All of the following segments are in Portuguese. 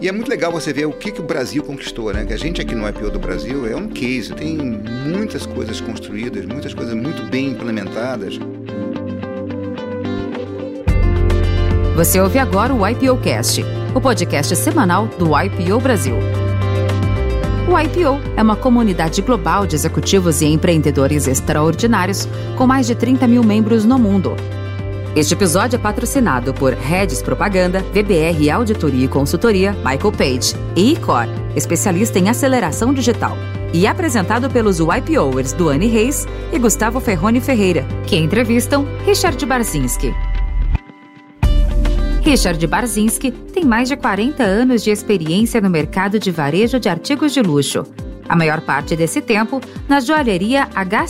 E é muito legal você ver o que, que o Brasil conquistou, né? Que a gente aqui no IPO do Brasil é um case, tem muitas coisas construídas, muitas coisas muito bem implementadas. Você ouve agora o IPO Cast, o podcast semanal do IPO Brasil. O IPO é uma comunidade global de executivos e empreendedores extraordinários com mais de 30 mil membros no mundo. Este episódio é patrocinado por Redes Propaganda, VBR Auditoria e Consultoria, Michael Page e Icor, especialista em aceleração digital. E apresentado pelos YPOers Duane Reis e Gustavo Ferrone Ferreira, que entrevistam Richard Barzinski. Richard Barzinski tem mais de 40 anos de experiência no mercado de varejo de artigos de luxo. A maior parte desse tempo na joalheria H.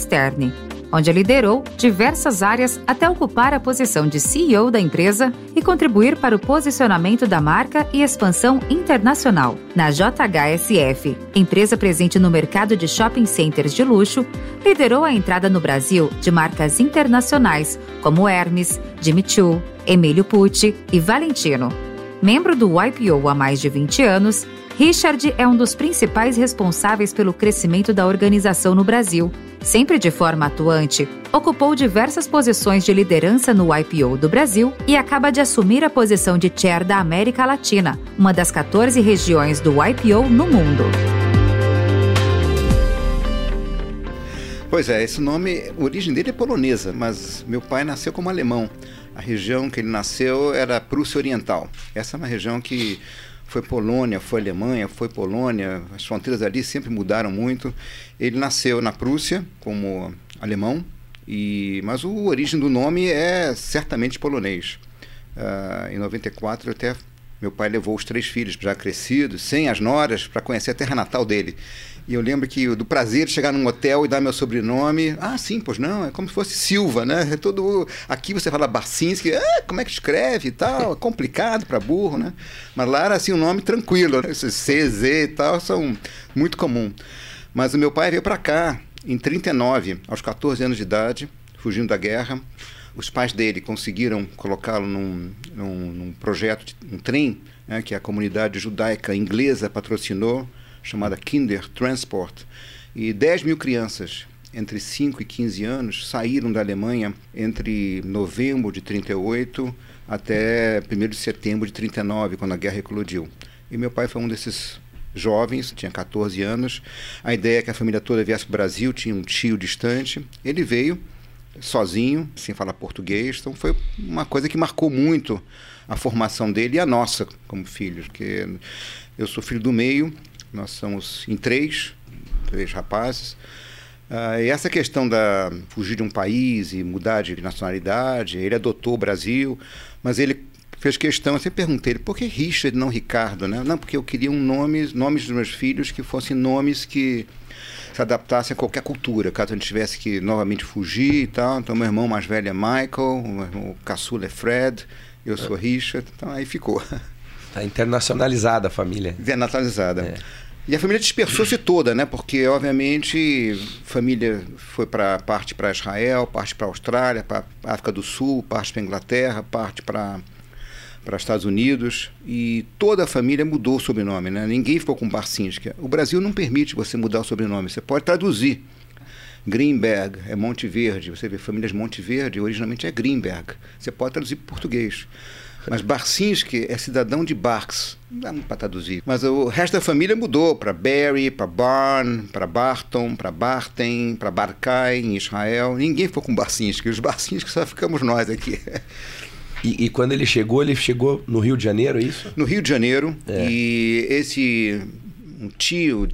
onde liderou diversas áreas até ocupar a posição de CEO da empresa e contribuir para o posicionamento da marca e expansão internacional. Na JHSF, empresa presente no mercado de shopping centers de luxo, liderou a entrada no Brasil de marcas internacionais como Hermes, Jimmy Choo, Emílio Pucci e Valentino. Membro do YPO há mais de 20 anos, Richard é um dos principais responsáveis pelo crescimento da organização no Brasil. Sempre de forma atuante, ocupou diversas posições de liderança no YPO do Brasil e acaba de assumir a posição de chair da América Latina, uma das 14 regiões do YPO no mundo. Pois é, esse nome, a origem dele é polonesa, mas meu pai nasceu como alemão. A região que ele nasceu era Prússia Oriental. Essa é uma região que foi Polônia, foi Alemanha, foi Polônia, as fronteiras ali sempre mudaram muito. Ele nasceu na Prússia como alemão, e, mas a origem do nome é certamente polonês. Uh, em 94 até meu pai levou os três filhos já crescidos, sem as noras, para conhecer a terra natal dele. E eu lembro que do prazer de chegar num hotel e dar meu sobrenome. Ah, sim, pois não, é como se fosse Silva, né? É todo aqui você fala Barcinski, ah, como é que escreve e tal, é complicado para burro, né? Mas lá era assim um nome tranquilo, né? Esses C, Z e tal são muito comum. Mas o meu pai veio para cá em 39, aos 14 anos de idade, fugindo da guerra. Os pais dele conseguiram colocá-lo num, num, num, projeto, de, um trem, né, que a comunidade judaica inglesa patrocinou chamada Kinder Transport, e 10 mil crianças entre 5 e 15 anos saíram da Alemanha entre novembro de 38 até 1 de setembro de 39, quando a guerra eclodiu. E meu pai foi um desses jovens, tinha 14 anos. A ideia é que a família toda viesse para o Brasil, tinha um tio distante. Ele veio sozinho, sem falar português, então foi uma coisa que marcou muito a formação dele e a nossa como filhos, porque eu sou filho do meio, nós somos em três, três rapazes. Uh, e essa questão da fugir de um país e mudar de nacionalidade, ele adotou o Brasil, mas ele fez questão, eu sempre perguntei ele, por que Richard não Ricardo, né? Não, porque eu queria um nome, nomes dos meus filhos que fossem nomes que se adaptassem a qualquer cultura, caso a gente tivesse que novamente fugir e tal. Então meu irmão mais velho é Michael, o caçula é Fred, eu sou Richard, então aí ficou. Está internacionalizada a família. Internacionalizada. É. E a família dispersou-se toda, né? Porque, obviamente, família foi para parte para Israel, parte para Austrália, para África do Sul, parte para Inglaterra, parte para para Estados Unidos e toda a família mudou o sobrenome, né? Ninguém ficou com Barcinski. O Brasil não permite você mudar o sobrenome, você pode traduzir. Greenberg é Monte Verde, você vê famílias Monte Verde, originalmente é Greenberg. Você pode traduzir para português. Mas Barcinski é cidadão de Barks. Não dá muito para traduzir. Mas o resto da família mudou para Barry, para Barn, para Barton, para Barten, para Barkai, em Israel. Ninguém ficou com Barcinski. Os Barcinski só ficamos nós aqui. E, e, quando ele chegou, ele chegou no Rio de Janeiro, é isso? No Rio de Janeiro. É. E esse um tio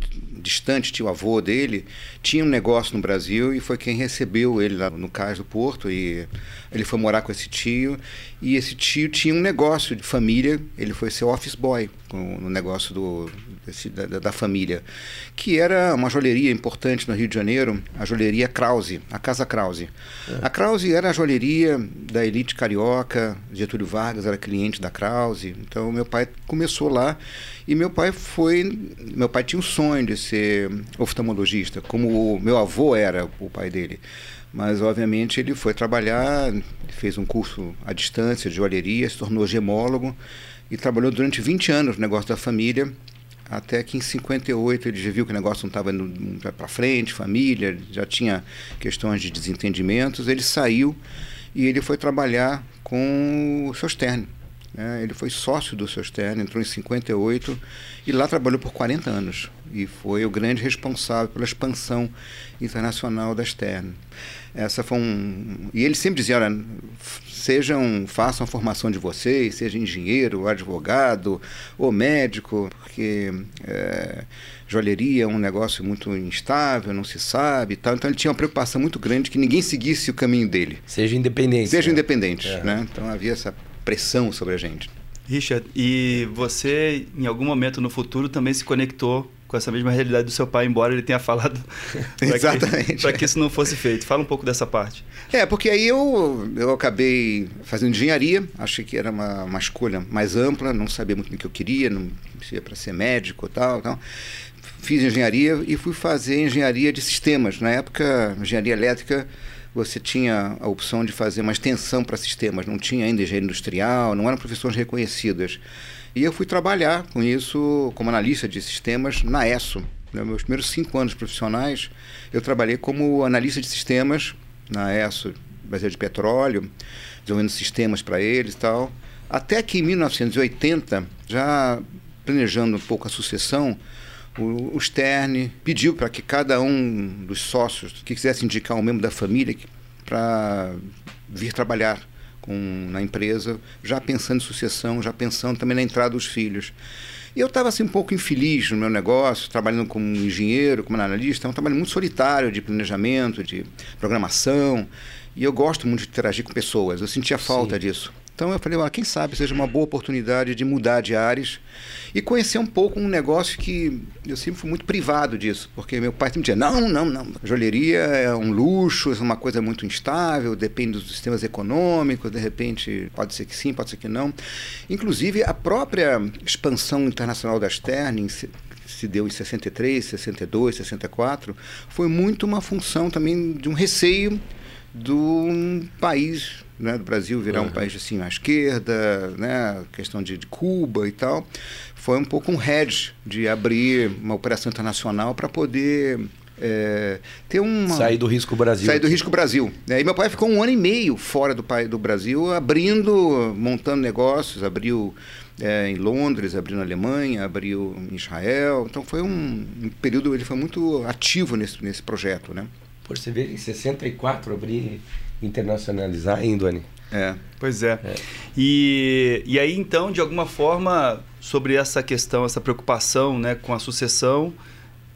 distante, tio avô dele, tinha um negócio no Brasil e foi quem recebeu ele lá no cais do Porto e ele foi morar com esse tio. E esse tio tinha um negócio de família, ele foi ser office boy no negócio do, desse, da, da, família, que era uma joalheria importante no Rio de Janeiro, a joalheria Krause, a Casa Krause. É. A Krause era a joalheria da elite carioca, Getúlio Vargas era cliente da Krause, então meu pai começou lá e meu pai foi, meu pai tinha um sonho de ser oftalmologista, como o meu avô era o pai dele. Mas, obviamente, ele foi trabalhar, fez um curso à distância de joalheria, se tornou gemólogo e trabalhou durante 20 anos no negócio da família, até que em 58 ele já viu que o negócio não estava indo para frente, família, já tinha questões de desentendimentos, ele saiu e ele foi trabalhar com o seu Stern. Né? Ele foi sócio do seu Stern, entrou em 58 e lá trabalhou por 40 anos e foi o grande responsável pela expansão internacional da Stern. Essa foi um e ele sempre dizia, olha, sejam façam a formação de vocês, seja engenheiro, advogado ou médico, porque é, joalheria é um negócio muito instável, não se sabe, tal. Então ele tinha uma preocupação muito grande que ninguém seguisse o caminho dele. Seja independente. Seja né? independente, é. né? Então havia essa pressão sobre a gente. Richard, e você, em algum momento no futuro, também se conectou com essa mesma realidade do seu pai, embora ele tenha falado Exatamente. para que, que, isso não fosse feito. Fala um pouco dessa parte. É, porque aí eu, eu acabei fazendo engenharia, achei que era uma, uma escolha mais ampla, não sabia muito o que eu queria, não ia para ser médico tal, tal. Fiz engenharia e fui fazer engenharia de sistemas. Na época, engenharia elétrica você tinha a opção de fazer uma extensão para sistemas, não tinha ainda engenharia industrial, não eram profissões reconhecidas. E eu fui trabalhar com isso como analista de sistemas na ESSO. Nos meus primeiros cinco anos profissionais, eu trabalhei como analista de sistemas na ESSO, Brasil de Petróleo, desenvolvendo sistemas para eles e tal. Até que em 1980, já planejando um pouco a sucessão, o, Stern pediu para que cada um dos sócios que quisesse indicar um membro da família para vir trabalhar com, na empresa, já pensando em sucessão, já pensando também na entrada dos filhos. E eu estava assim um pouco infeliz no meu negócio, trabalhando como engenheiro, como analista, é um trabalho muito solitário de planejamento, de programação, e eu gosto muito de interagir com pessoas, eu sentia falta Sim. disso. Então eu falei, ah, quem sabe seja uma boa oportunidade de mudar de ares e conhecer um pouco um negócio que eu sempre fui muito privado disso, porque meu pai sempre dizia, não, não, não, joalheria é um luxo, é uma coisa muito instável, depende dos sistemas econômicos, de repente pode ser que sim, pode ser que não. Inclusive a própria expansão internacional da Stern se deu em 63, 62, 64, foi muito uma função também de um receio de um país né, do Brasil virar uhum. um país assim à esquerda, né, questão de, de, Cuba e tal, foi um pouco um hedge de abrir uma operação internacional para poder é, ter uma sair do risco Brasil sair do risco Brasil né? e meu pai ficou um ano e meio fora do pai do Brasil abrindo montando negócios abriu é, em Londres abriu na Alemanha abriu em Israel então foi um, um período ele foi muito ativo nesse nesse projeto né por você ver, em 64 abrir internacionalizar, hein, Doni? É. Pois é. é. E, e aí, então, de alguma forma, sobre essa questão, essa preocupação né, com a sucessão,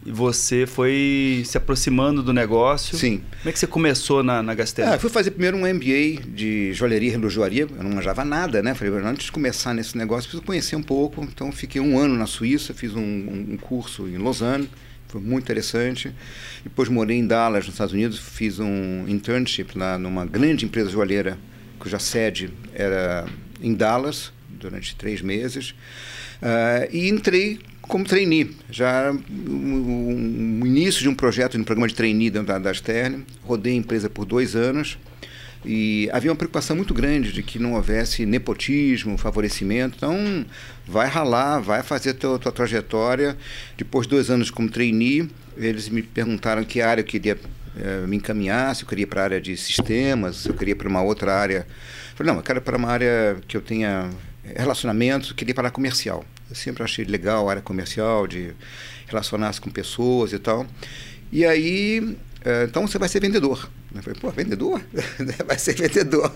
você foi se aproximando do negócio. Sim. Como é que você começou na, na Gastel? Ah, fui fazer primeiro um MBA de joalheria e relojoaria. Eu não manjava nada, né? Falei, antes de começar nesse negócio, preciso conhecer um pouco. Então, fiquei um ano na Suíça, fiz um, um curso em Lausanne foi muito interessante. Depois morei em Dallas, nos Estados Unidos, fiz um internship lá numa grande empresa joalheira, cuja sede era em Dallas, durante três meses. Uh, e entrei como trainee, já o, início de um projeto, de um programa de trainee dentro da, da Stern. Rodei a empresa por dois anos. E havia uma preocupação muito grande de que não houvesse nepotismo, favorecimento. Então, vai ralar, vai fazer a tua, tua trajetória. Depois de dois anos como trainee, eles me perguntaram que área eu queria eh, me encaminhar, se eu queria para a área de sistemas, se eu queria para uma outra área. Eu falei, não, eu quero para uma área que eu tenha relacionamentos, queria para a comercial. Eu sempre achei legal a área comercial, de relacionar-se com pessoas e tal. E aí é, então você vai ser vendedor. Eu falei, pô, vendedor? vai ser vendedor.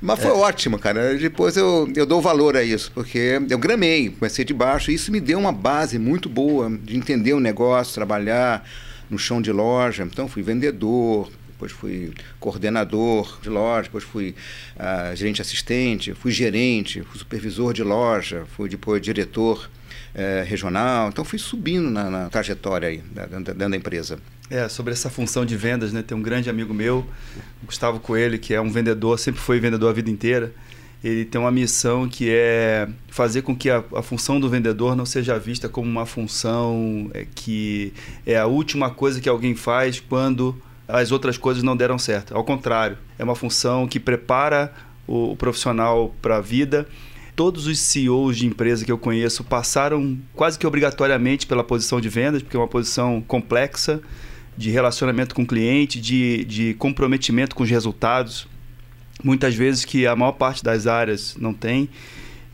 Mas foi é. ótimo, cara. Depois eu, eu dou valor a isso, porque eu gramei, comecei de baixo, e isso me deu uma base muito boa de entender o negócio, trabalhar no chão de loja. Então fui vendedor, depois fui coordenador de loja, depois fui uh, gerente assistente, fui gerente, fui supervisor de loja, fui depois diretor uh, regional. Então fui subindo na, na trajetória aí, dentro da empresa. É, sobre essa função de vendas, né? Tem um grande amigo meu, Gustavo Coelho, que é um vendedor, sempre foi vendedor a vida inteira. Ele tem uma missão que é fazer com que a, a função do vendedor não seja vista como uma função é, que é a última coisa que alguém faz quando as outras coisas não deram certo. Ao contrário, é uma função que prepara o, o profissional para a vida. Todos os CEOs de empresa que eu conheço passaram quase que obrigatoriamente pela posição de vendas, porque é uma posição complexa de relacionamento com o cliente, de, de comprometimento com os resultados, muitas vezes que a maior parte das áreas não tem.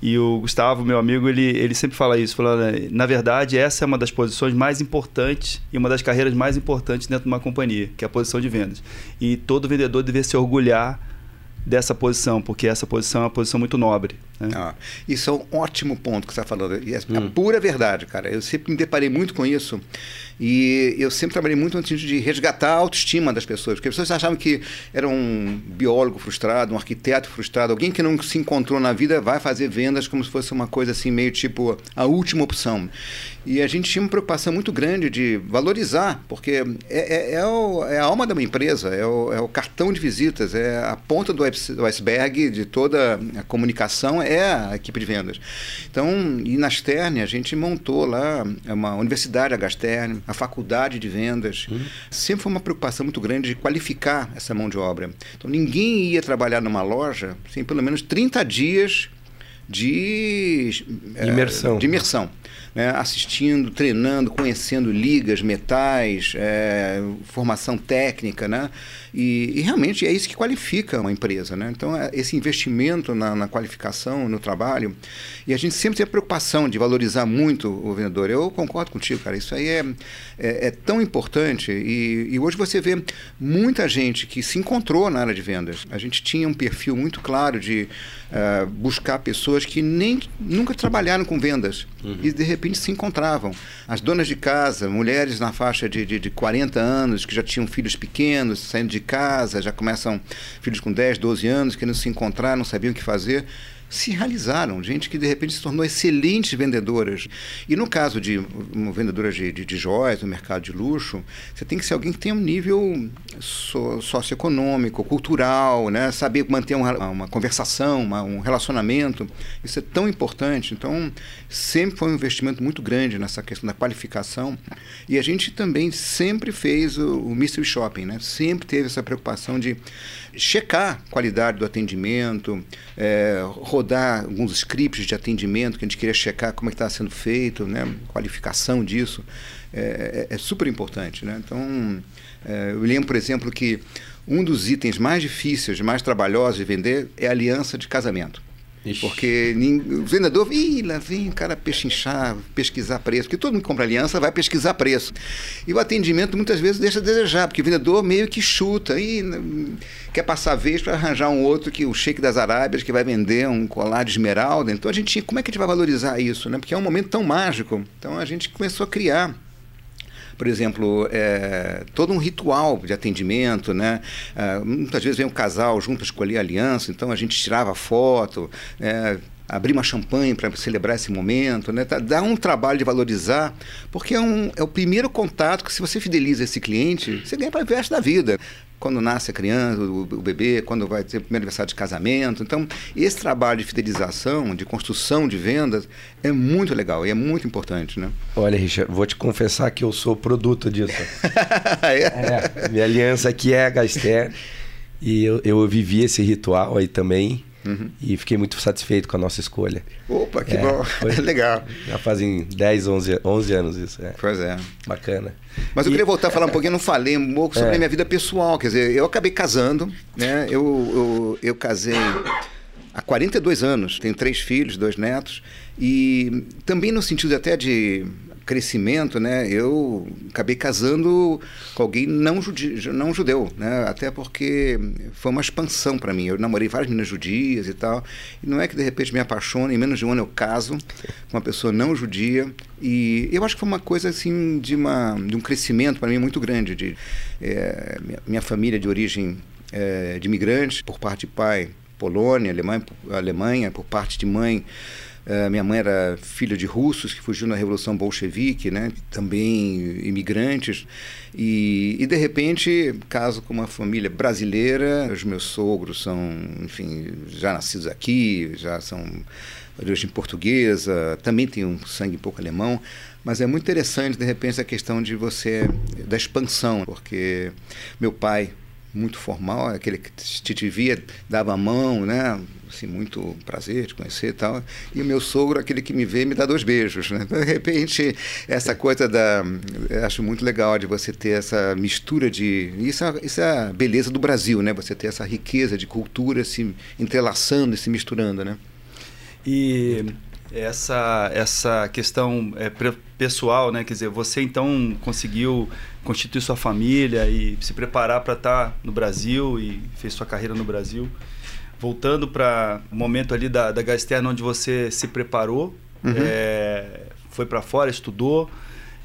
E o Gustavo, meu amigo, ele, ele sempre fala isso, falando, na verdade, essa é uma das posições mais importantes e uma das carreiras mais importantes dentro de uma companhia, que é a posição de vendas. E todo vendedor deve se orgulhar dessa posição, porque essa posição é uma posição muito nobre. Né? Ah, isso é um ótimo ponto que você está falando. E é hum. a pura verdade, cara. Eu sempre me deparei muito com isso. E eu sempre trabalhei muito no sentido de resgatar a autoestima das pessoas. Porque as pessoas achavam que era um biólogo frustrado, um arquiteto frustrado, alguém que não se encontrou na vida vai fazer vendas como se fosse uma coisa assim, meio tipo a última opção. E a gente tinha uma preocupação muito grande de valorizar, porque é, é, é, o, é a alma de uma empresa, é o, é o, cartão de visitas, é a ponta do iceberg de toda a comunicação, é a equipe de vendas. Então, e na Stern, a gente montou lá uma universidade, a Gastern, a faculdade de vendas. Uhum. Sempre foi uma preocupação muito grande de qualificar essa mão de obra. Então, ninguém ia trabalhar numa loja sem pelo menos 30 dias de imersão. É, de imersão né, assistindo, treinando, conhecendo ligas, metais, é, formação técnica, né? E, e, realmente é isso que qualifica uma empresa, né? Então, é esse investimento na, na, qualificação, no trabalho, e a gente sempre tem a preocupação de valorizar muito o vendedor. Eu concordo contigo, cara. Isso aí é, é, é tão importante. E, e, hoje você vê muita gente que se encontrou na área de vendas. A gente tinha um perfil muito claro de uh, buscar pessoas que nem nunca trabalharam com vendas uhum. e de repente se encontravam. As donas de casa, mulheres na faixa de, de, de 40 anos, que já tinham filhos pequenos, saindo de casa, já começam filhos com 10, 12 anos, querendo se encontrar, não sabiam o que fazer se realizaram, gente que de repente se tornou excelentes vendedoras. E no caso de uma vendedora de, de, de joias no mercado de luxo, você tem que ser alguém que tenha um nível so, socioeconômico, cultural, né? saber manter uma, uma conversação, uma, um relacionamento. Isso é tão importante. Então, sempre foi um investimento muito grande nessa questão da qualificação. E a gente também sempre fez o, o mystery shopping, né? sempre teve essa preocupação de checar a qualidade do atendimento, é, rodar alguns scripts de atendimento que a gente queria checar como é estava sendo feito, né? qualificação disso. É, é, é super importante. Né? Então, é, eu lembro, por exemplo, que um dos itens mais difíceis, mais trabalhosos de vender é a aliança de casamento. Ixi. Porque o vendedor, ih, lá vem o cara pechinchar, pesquisar preço. Porque todo mundo que compra aliança vai pesquisar preço. E o atendimento muitas vezes deixa a desejar, porque o vendedor meio que chuta, e quer passar a vez para arranjar um outro que o Sheik das Arábias que vai vender um colar de esmeralda. Então a gente, como é que a gente vai valorizar isso, né? Porque é um momento tão mágico. Então a gente começou a criar por exemplo, é, todo um ritual de atendimento, né? É, muitas vezes vem um casal junto a escolher a aliança, então a gente tirava foto, é, abrir uma champanhe para celebrar esse momento, né? Dá um trabalho de valorizar, porque é, um, é o primeiro contato que se você fideliza esse cliente, você ganha para o resto da vida quando nasce a criança, o, o, bebê, quando vai ter o primeiro aniversário de casamento. Então, esse trabalho de fidelização, de construção de vendas, é muito legal e é muito importante, né? Olha, Richard, vou te confessar que eu sou produto disso. é? é, minha aliança aqui é a Gaster e eu, eu vivi esse ritual aí também. Uhum. E fiquei muito satisfeito com a nossa escolha. Opa, que é, bom. Foi, Legal. Já fazem 10, 11, 11 anos isso. É. Pois é. Bacana. Mas eu e... queria voltar a falar um pouquinho, não falei um pouco sobre é. a minha vida pessoal. Quer dizer, eu acabei casando, né? Eu, eu, eu casei há 42 anos, tenho três filhos, dois netos, e também no sentido até de crescimento, né, eu acabei casando com alguém não, judi não judeu, né, até porque foi uma expansão para mim. Eu namorei várias meninas judias e tal, e não é que de repente me apaixono, em menos de um ano eu caso com uma pessoa não judia, e eu acho que foi uma coisa assim de, uma, de um crescimento para mim muito grande. De, é, minha, minha, família de origem é, de imigrantes, por parte de pai, Polônia, Alemanha, Alemanha por parte de mãe, Uh, minha mãe era filha de russos que fugiram na Revolução Bolchevique, né? também imigrantes. E, e, de repente, caso com uma família brasileira, os meus sogros são, enfim, já nascidos aqui, já são de origem portuguesa, também tem um sangue um pouco alemão. Mas é muito interessante, de repente, a questão de você, da expansão, porque meu pai muito formal, aquele que te via, dava a mão, né? Assim, muito prazer te conhecer e tal. E o meu sogro, aquele que me vê, me dá dois beijos, né? De repente, essa coisa da... acho muito legal de você ter essa mistura de... Isso é, isso é a beleza do Brasil, né? Você ter essa riqueza de cultura se entrelaçando e se misturando, né? E essa, essa questão é, pessoal, né? Quer dizer, você então conseguiu constituir sua família e se preparar para estar tá no Brasil e fez sua carreira no Brasil. Voltando para o momento ali da, da Gasterna, onde você se preparou, uhum. é, foi para fora, estudou,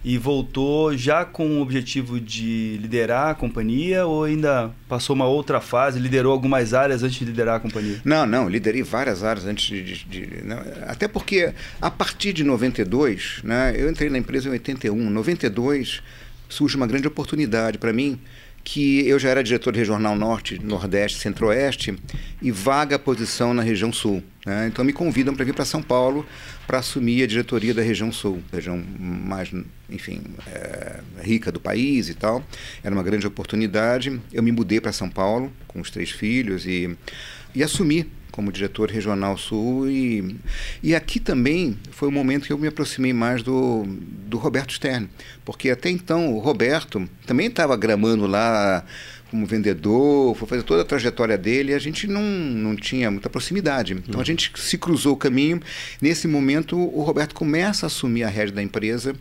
e voltou já com o objetivo de liderar a companhia ou ainda passou uma outra fase, liderou algumas áreas antes de liderar a companhia? Não, não, liderei várias áreas antes de. de, de não, até porque a partir de 92, né, eu entrei na empresa em 81, 92 surge uma grande oportunidade para mim que eu já era diretor regional Norte, Nordeste, Centro-Oeste e vaga posição na região Sul. Né? Então me convidam para vir para São Paulo para assumir a diretoria da região Sul, região mais, enfim, é, rica do país e tal. Era uma grande oportunidade. Eu me mudei para São Paulo com os três filhos e, e assumi como diretor regional sul e, e aqui também foi o momento que eu me aproximei mais do, do Roberto Stern, porque até então o Roberto também estava gramando lá como vendedor, foi fazer toda a trajetória dele e a gente não, não tinha muita proximidade. Então a gente se cruzou o caminho. Nesse momento, o Roberto começa a assumir a rédea da empresa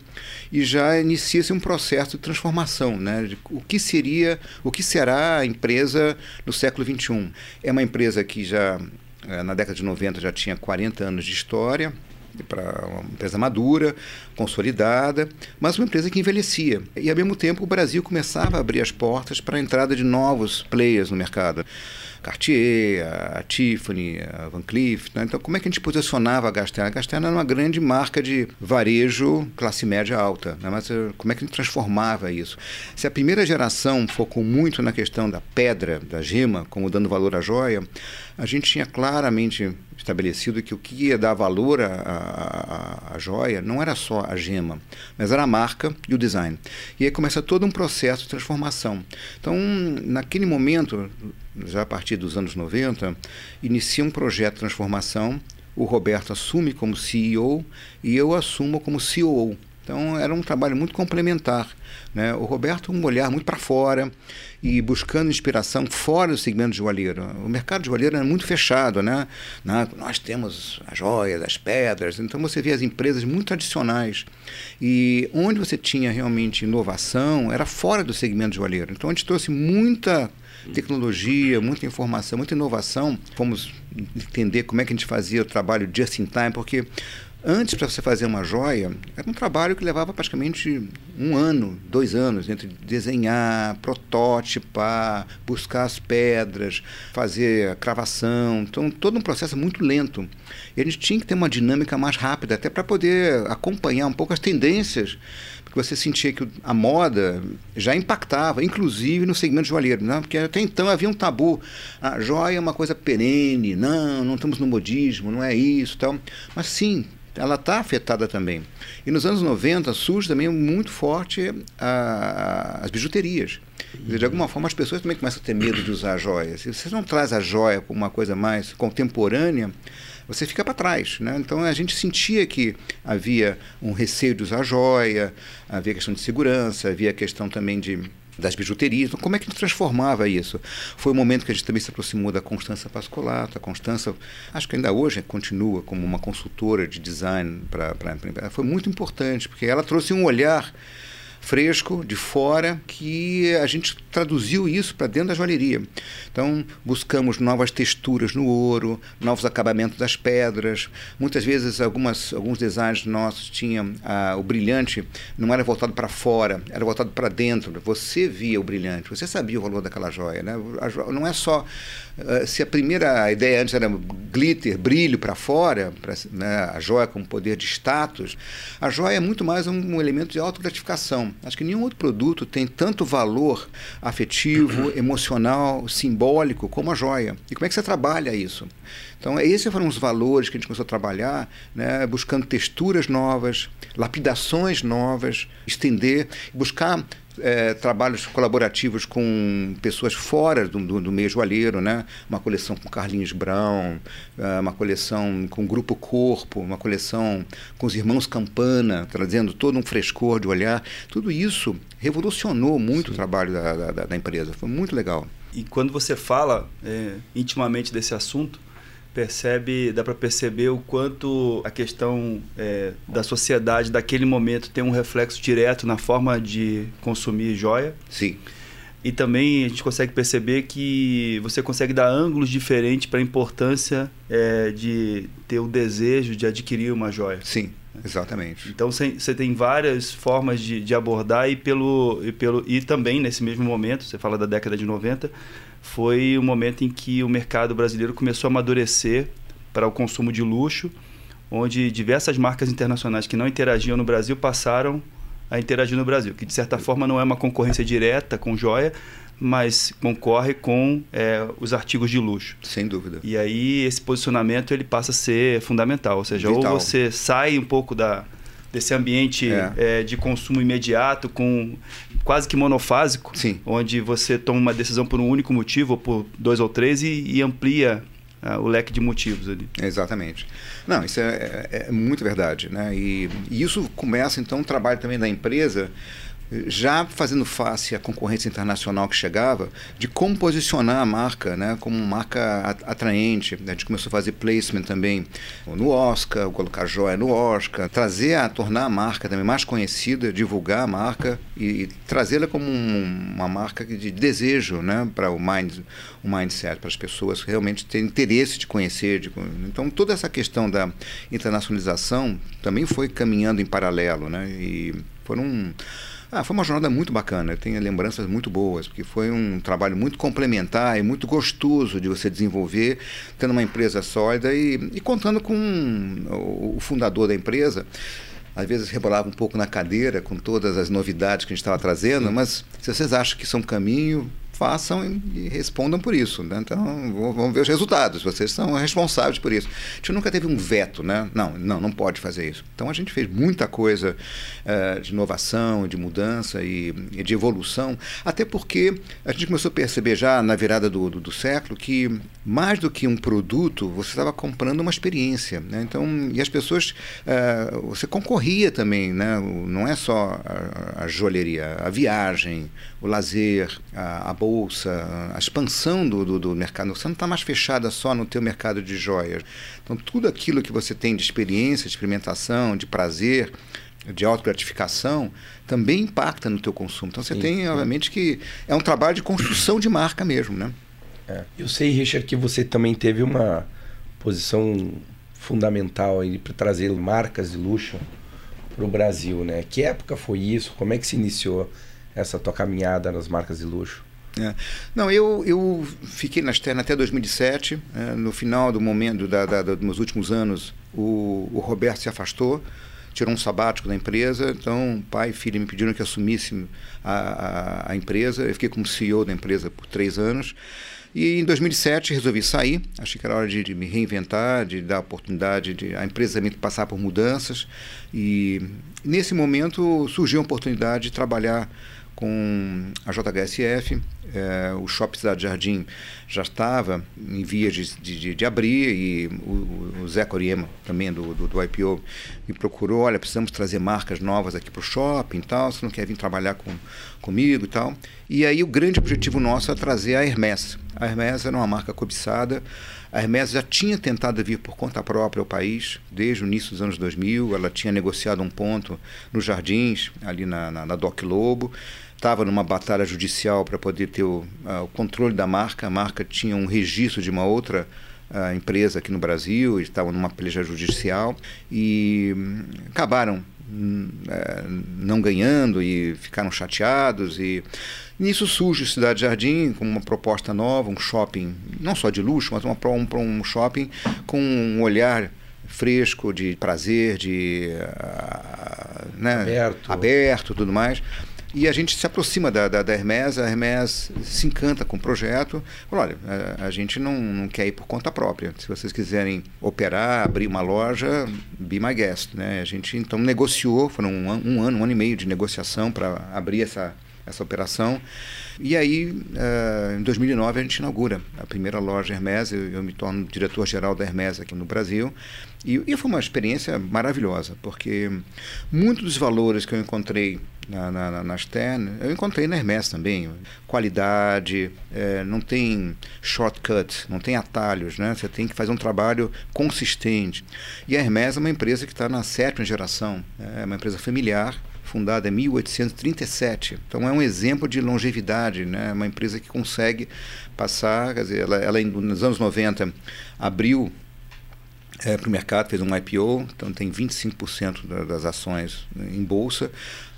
e já inicia-se um processo de transformação. Né? De o que seria, o que será a empresa no século XXI? É uma empresa que já, na década de 90, já tinha 40 anos de história, para uma empresa madura, consolidada, mas uma empresa que envelhecia. E, ao mesmo tempo, o Brasil começava a abrir as portas para a entrada de novos players no mercado. Cartier, a Tiffany, a Van Cleef. Né? Então, como é que a gente posicionava a Gasterna? A Gasterna era uma grande marca de varejo classe média alta, né? mas eh, como é que a gente transformava isso? Se a primeira geração focou muito na questão da pedra, da gema, como dando valor à joia, a gente tinha claramente estabelecido que o que ia dar valor à, à, à joia não era só a gema, mas era a marca e o design. E aí começa todo um processo de transformação. Então, naquele momento, já a partir dos anos 90, inicia um projeto de transformação. O Roberto assume como CEO e eu assumo como COO. Então era um trabalho muito complementar. Né? O Roberto um olhar muito para fora e buscando inspiração fora do segmento joalheiro. O mercado joalheiro é muito fechado, né? Nós temos as joias, as pedras, então você vê as empresas muito tradicionais. E onde você tinha realmente inovação era fora do segmento joalheiro. Então a gente trouxe muita tecnologia, muita informação, muita inovação. Fomos entender como é que a gente fazia o trabalho just in time, porque Antes, para você fazer uma joia, era um trabalho que levava praticamente um ano, dois anos, entre desenhar, prototipar, buscar as pedras, fazer a cravação. Então, todo um processo muito lento. E a gente tinha que ter uma dinâmica mais rápida, até para poder acompanhar um pouco as tendências você sentia que a moda já impactava, inclusive no segmento joalheiro, né? porque até então havia um tabu. A joia é uma coisa perene, não, não estamos no modismo, não é isso. Tal. Mas sim, ela está afetada também. E nos anos 90 surge também muito forte a, as bijuterias. De alguma forma as pessoas também começam a ter medo de usar joias. Se você não traz a joia como uma coisa mais contemporânea, você fica para trás. Né? Então a gente sentia que havia um receio de usar joia, havia questão de segurança, havia questão também de das bijuterias. Então, como é que transformava isso? Foi o momento que a gente também se aproximou da Constança Pascolato. A Constança, acho que ainda hoje continua como uma consultora de design para a Foi muito importante, porque ela trouxe um olhar fresco, de fora, que a gente traduziu isso para dentro da joalheria. Então, buscamos novas texturas no ouro, novos acabamentos das pedras. Muitas vezes, algumas, alguns designs nossos tinham ah, o brilhante, não era voltado para fora, era voltado para dentro. Você via o brilhante, você sabia o valor daquela joia. Né? Não é só. Uh, se a primeira ideia antes era glitter, brilho para fora, pra, né, a joia com poder de status, a joia é muito mais um elemento de autogratificação. Acho que nenhum outro produto tem tanto valor afetivo, emocional, simbólico como a joia. E como é que você trabalha isso? Então, esses foram os valores que a gente começou a trabalhar, né, buscando texturas novas, lapidações novas, estender, buscar é, trabalhos colaborativos com pessoas fora do, do, do, meio joalheiro, né? Uma coleção com Carlinhos Brown, é, uma coleção com o Grupo Corpo, uma coleção com os Irmãos Campana, trazendo todo um frescor de olhar. Tudo isso revolucionou muito Sim. o trabalho da, da, da, empresa. Foi muito legal. E quando você fala é, intimamente desse assunto, percebe, dá para perceber o quanto a questão é, da sociedade daquele momento tem um reflexo direto na forma de consumir joia. Sim. E também a gente consegue perceber que você consegue dar ângulos diferentes para a importância é, de ter o desejo de adquirir uma joia. Sim, exatamente. Então você tem várias formas de, de abordar e, pelo, e, pelo, e também nesse mesmo momento, você fala da década de 90, foi o momento em que o mercado brasileiro começou a amadurecer para o consumo de luxo, onde diversas marcas internacionais que não interagiam no Brasil passaram a interagir no Brasil, que de certa forma não é uma concorrência direta com joia, mas concorre com é, os artigos de luxo. Sem dúvida. E aí esse posicionamento ele passa a ser fundamental, ou seja, Vital. ou você sai um pouco da, desse ambiente é. É, de consumo imediato, com quase que monofásico, Sim. onde você toma uma decisão por um único motivo, ou por dois ou três, e, e amplia uh, o leque de motivos ali. Exatamente. Não, isso é, é, é muito verdade. Né? E, e isso começa, então, o trabalho também da empresa já fazendo face à concorrência internacional que chegava, de como posicionar a marca né, como marca atraente. A gente começou a fazer placement também no Oscar, colocar joia no Oscar, trazer a tornar a marca também mais conhecida, divulgar a marca e, e trazê-la como um, uma marca de desejo né, para o, mind, o mindset, para as pessoas realmente têm interesse de conhecer. De, então, toda essa questão da internacionalização também foi caminhando em paralelo. Né, e foram ah, foi uma jornada muito bacana, eu tenho lembranças muito boas, porque foi um trabalho muito complementar e muito gostoso de você desenvolver, tendo uma empresa sólida e, e contando com o, fundador da empresa. Às vezes rebolava um pouco na cadeira com todas as novidades que a gente estava trazendo, mas se vocês acham que são caminho, façam e respondam por isso. Né? Então, vamos ver os resultados. Vocês são responsáveis por isso. A gente nunca teve um veto, né? Não, não, não pode fazer isso. Então, a gente fez muita coisa uh, de inovação, de mudança e, e, de evolução, até porque a gente começou a perceber já na virada do, do, do século que mais do que um produto, você estava comprando uma experiência. Né? Então, e as pessoas, uh, você concorria também, né? não é só a, a joalheria, a viagem, o lazer, a, a bolsa, a expansão do, do, do mercado. Você não está mais fechada só no teu mercado de joias. Então, tudo aquilo que você tem de experiência, de experimentação, de prazer, de autogratificação, também impacta no teu consumo. Então, você sim, tem, obviamente, que é um trabalho de construção de marca mesmo, né? É. Eu sei, Richard, que você também teve uma posição fundamental para trazer marcas de luxo para o Brasil, né? Que época foi isso? Como é que se iniciou essa tua caminhada nas marcas de luxo? É. Não, eu, eu fiquei na externa até 2007. É, no final do momento, da, da, dos meus últimos anos, o, o Roberto se afastou, tirou um sabático da empresa. Então, pai e filho me pediram que assumisse a, a, a empresa. Eu fiquei como CEO da empresa por três anos. E em 2007 resolvi sair, achei que era hora de, de, me reinventar, de dar oportunidade de a empresa também passar por mudanças. E nesse momento surgiu a oportunidade de trabalhar com a JHSF. É, o Shopping Cidade Jardim já estava em vias de, de, de abrir e o, o Zé Coriema, também do, do, do, IPO, me procurou, olha, precisamos trazer marcas novas aqui para o shopping e tal, você não quer vir trabalhar com, comigo e tal. E aí o grande objetivo nosso é trazer a Hermès. A Hermès era uma marca cobiçada. A Hermès já tinha tentado vir por conta própria ao país, desde o início dos anos 2000. Ela tinha negociado um ponto nos Jardins, ali na, na, na Doc Lobo. Estava numa batalha judicial para poder ter o, uh, o, controle da marca. A marca tinha um registro de uma outra uh, empresa aqui no Brasil, estavam numa peleja judicial e um, acabaram um, uh, não ganhando e ficaram chateados e Nisso surge Cidade Jardim com uma proposta nova, um shopping, não só de luxo, mas uma, um, um shopping com um olhar fresco, de prazer, de uh, né, aberto. aberto tudo mais. E a gente se aproxima da, da, da Hermes, a Hermes se encanta com o projeto. Fala, olha, a, a, gente não, não quer ir por conta própria. Se vocês quiserem operar, abrir uma loja, be my guest. Né? A gente então negociou, foram um, um ano, um ano e meio de negociação para abrir essa, essa operação. E aí, uh, em 2009, a gente inaugura a primeira loja Hermes. Eu, eu me torno diretor-geral da Hermes aqui no Brasil. E, e, foi uma experiência maravilhosa, porque muitos dos valores que eu encontrei na, na, na Stern, eu encontrei na Hermes também. Qualidade, é, não tem shortcut, não tem atalhos, né? Você tem que fazer um trabalho consistente. E a Hermes é uma empresa que está na sétima geração, é uma empresa familiar, fundada em 1837. Então é um exemplo de longevidade, né? Uma empresa que consegue passar, quer dizer, ela, ela nos anos 90 abriu é, para o mercado, fez um IPO, então tem 25% das ações em bolsa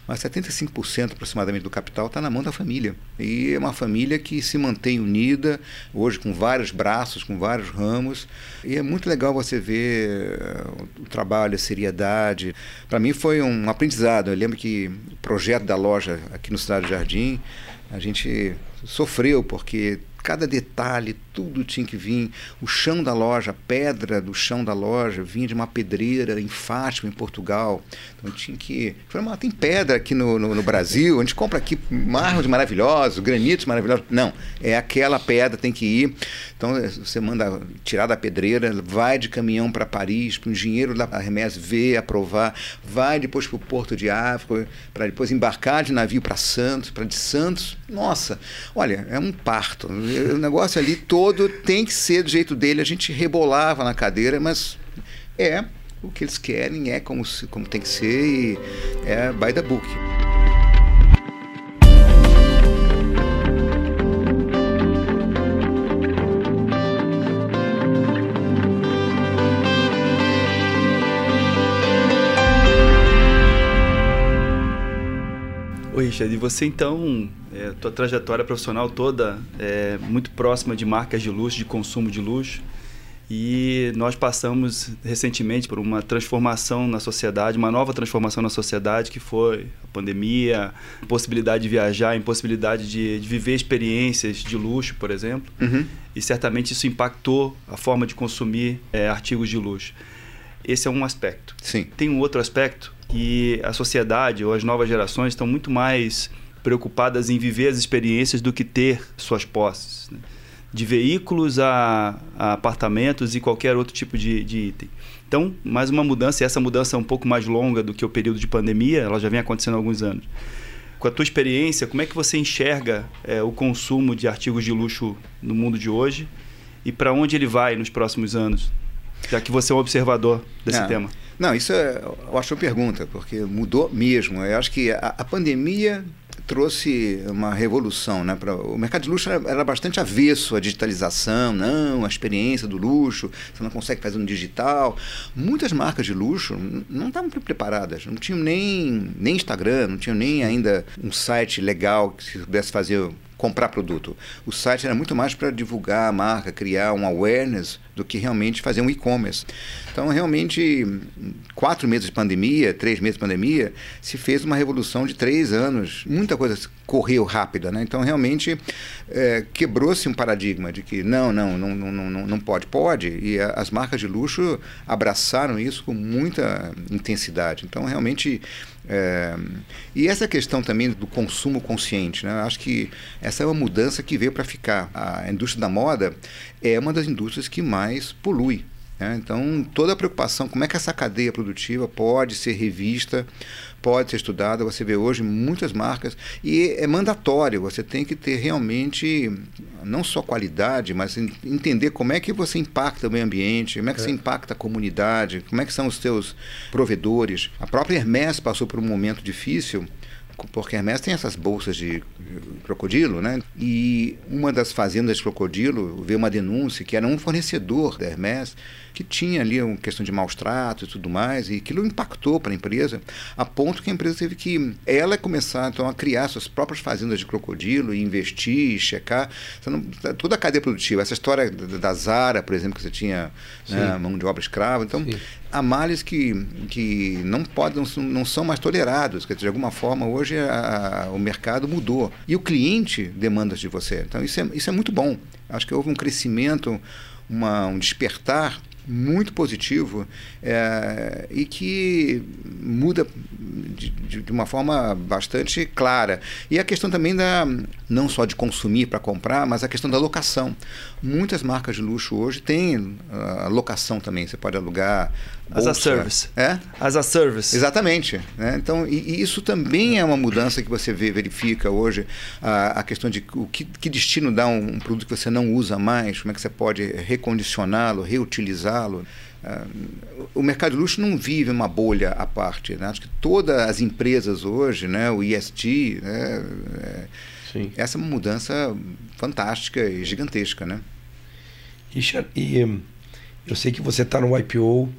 mas 75% aproximadamente do capital está na mão da família. E é uma família que se mantém unida, hoje com vários braços, com vários ramos. E é muito legal você ver eh, o trabalho, a seriedade. Para mim foi um aprendizado. Eu lembro que o projeto da loja aqui no Cidade Jardim, a gente sofreu porque cada detalhe, tudo tinha que vir. O chão da loja, a pedra do chão da loja, vinha de uma pedreira em Fátima, em Portugal. Então tinha que. Falei, tem pedra aqui no, no, no, Brasil, a gente compra aqui mármores maravilhosos, granitos maravilhosos. Não, é aquela pedra, tem que ir. Então você manda tirar da pedreira, vai de caminhão para Paris, para o engenheiro da Hermes ver, aprovar, vai depois para o Porto de África, para depois embarcar de navio para Santos, para de Santos. Nossa, olha, é um parto. O negócio ali todo tem que ser do jeito dele. A gente rebolava na cadeira, mas é o que eles querem, é como, como tem que ser e é by the book. Oi, Richard, e você então é, tua trajetória profissional toda é muito próxima de marcas de luxo, de consumo de luxo. E nós passamos recentemente por uma transformação na sociedade, uma nova transformação na sociedade, que foi a pandemia, impossibilidade de viajar, impossibilidade de, de viver experiências de luxo, por exemplo. Uhum. E certamente isso impactou a forma de consumir é, artigos de luxo. Esse é um aspecto. Sim. Tem um outro aspecto que a sociedade ou as novas gerações estão muito mais preocupadas em viver as experiências do que ter suas posses. Né? De veículos a, a, apartamentos e qualquer outro tipo de, de, item. Então, mais uma mudança, e essa mudança é um pouco mais longa do que o período de pandemia, ela já vem acontecendo há alguns anos. Com a tua experiência, como é que você enxerga é, o consumo de artigos de luxo no mundo de hoje e para onde ele vai nos próximos anos? Já que você é um observador desse Não. tema. Não, isso é, eu acho uma pergunta, porque mudou mesmo. Eu acho que a, a pandemia trouxe uma revolução, né? Pra, o mercado de luxo era, era, bastante avesso à digitalização, não, a experiência do luxo, você não consegue fazer no digital. Muitas marcas de luxo não estavam preparadas, não tinham nem, nem Instagram, não tinham nem ainda um site legal que pudesse fazer comprar produto. O site era muito mais para divulgar a marca, criar um awareness do que realmente fazer um e-commerce. Então, realmente, quatro meses de pandemia, três meses de pandemia, se fez uma revolução de três anos. Muita coisa correu rápida, né? Então, realmente, é, quebrou-se um paradigma de que não, não, não, não, não, pode. Pode. E a, as marcas de luxo abraçaram isso com muita intensidade. Então, realmente, é, e essa questão também do consumo consciente, né? acho que essa é uma mudança que veio para ficar. A indústria da moda é uma das indústrias que mais polui Né? Então, toda a preocupação, como é que essa cadeia produtiva pode ser revista, pode ser estudada. Você vê hoje muitas marcas e é mandatório. Você tem que ter realmente não só qualidade, mas entender como é que você impacta o meio ambiente, como é que é. você impacta a comunidade, como é que são os seus provedores. A própria Hermès passou por um momento difícil porque Hermes tem essas bolsas de crocodilo, né? E uma das fazendas de crocodilo veio uma denúncia que era um fornecedor da Hermes que tinha ali uma questão de maus tratos e tudo mais, e aquilo impactou para a empresa, a ponto que a empresa teve que ela começar então, a criar suas próprias fazendas de crocodilo e investir, e checar não, toda a cadeia produtiva. Essa história da Zara, por exemplo, que você tinha né, mão de obra escrava. Então, Sim. Há males que, que não podem, não, são mais tolerados. Dizer, de alguma forma, hoje a, o mercado mudou. E o cliente demanda de você. Então, isso é, isso é muito bom. Acho que houve um crescimento, uma, um despertar muito positivo é, e que muda de, de, uma forma bastante clara. E a questão também da não só de consumir para comprar, mas a questão da locação. Muitas marcas de luxo hoje têm a uh, locação também. Você pode alugar As a service. É? As a service. Exatamente. Né? Então, e, e, isso também é uma mudança que você vê, verifica hoje, a, a questão de o que, que destino dá um, um, produto que você não usa mais, como é que você pode recondicioná-lo, reutilizá-lo. Uh, o mercado de luxo não vive uma bolha à parte. Né? Acho que todas as empresas hoje, né, o ESG, né, é, Sim. essa é uma mudança fantástica e gigantesca. Né? Richard, e hum, eu sei que você está no IPO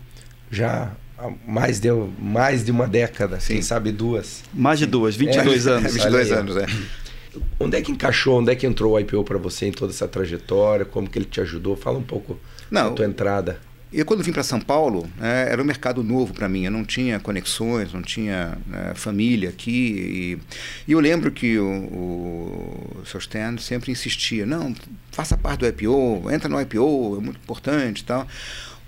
já há mais de, mais de uma década, Sim. quem sabe duas. Mais de duas, 22 é, anos. 22 anos, é. Onde é que encaixou, onde é que entrou o IPO para você em toda essa trajetória? Como que ele te ajudou? Fala um pouco Não, da tua entrada. Eu, quando vim para São Paulo, é, era um mercado novo para mim. Eu não tinha conexões, não tinha né, família aqui. E, e, eu lembro que o, o, o seu Stan sempre insistia: não, faça parte do IPO, entra no IPO, é muito importante tal.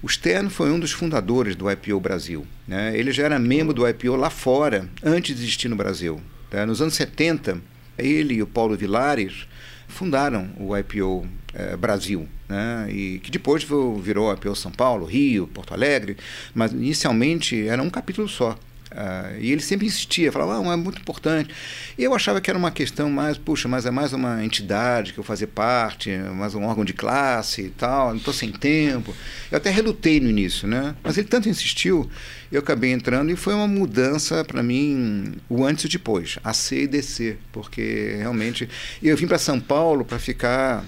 O Stern foi um dos fundadores do IPO Brasil. Né? Ele já era membro do IPO lá fora, antes de existir no Brasil. Tá? Nos anos 70, ele e o Paulo Vilares fundaram o IPO eh, Brasil, né? e que depois virou IPO São Paulo, Rio, Porto Alegre, mas inicialmente era um capítulo só. Uh, e ele sempre insistia, falava, ah, é muito importante. E eu achava que era uma questão mais, puxa, mas é mais uma entidade que eu fazer parte, mais um órgão de classe e tal, não estou sem tempo. Eu até relutei no início, né? Mas ele tanto insistiu, eu acabei entrando e foi uma mudança para mim, o antes e depois, a C e DC, porque realmente eu vim para São Paulo para ficar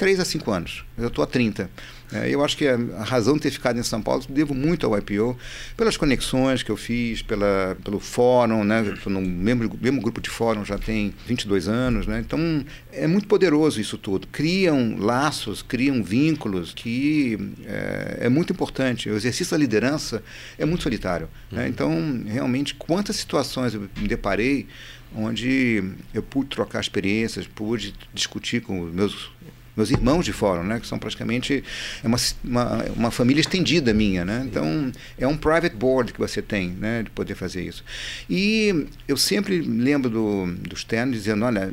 3 a 5 anos, eu estou há 30. É, eu acho que a, razão de ter ficado em São Paulo devo muito ao IPO, pelas conexões que eu fiz, pela, pelo fórum, né? Estou no mesmo, mesmo grupo de fórum já tem 22 anos, né? Então é muito poderoso isso tudo. Criam laços, criam vínculos que é, é muito importante. O exercício da liderança é muito solitário. Né? Uhum. Né? Então, realmente, quantas situações eu me deparei onde eu pude trocar experiências, pude discutir com os meus meus irmãos de fórum, né? Que são praticamente é uma, uma, uma, família estendida minha, né? Então, é um private board que você tem, né? De poder fazer isso. E eu sempre lembro do, do Stern dizendo, olha,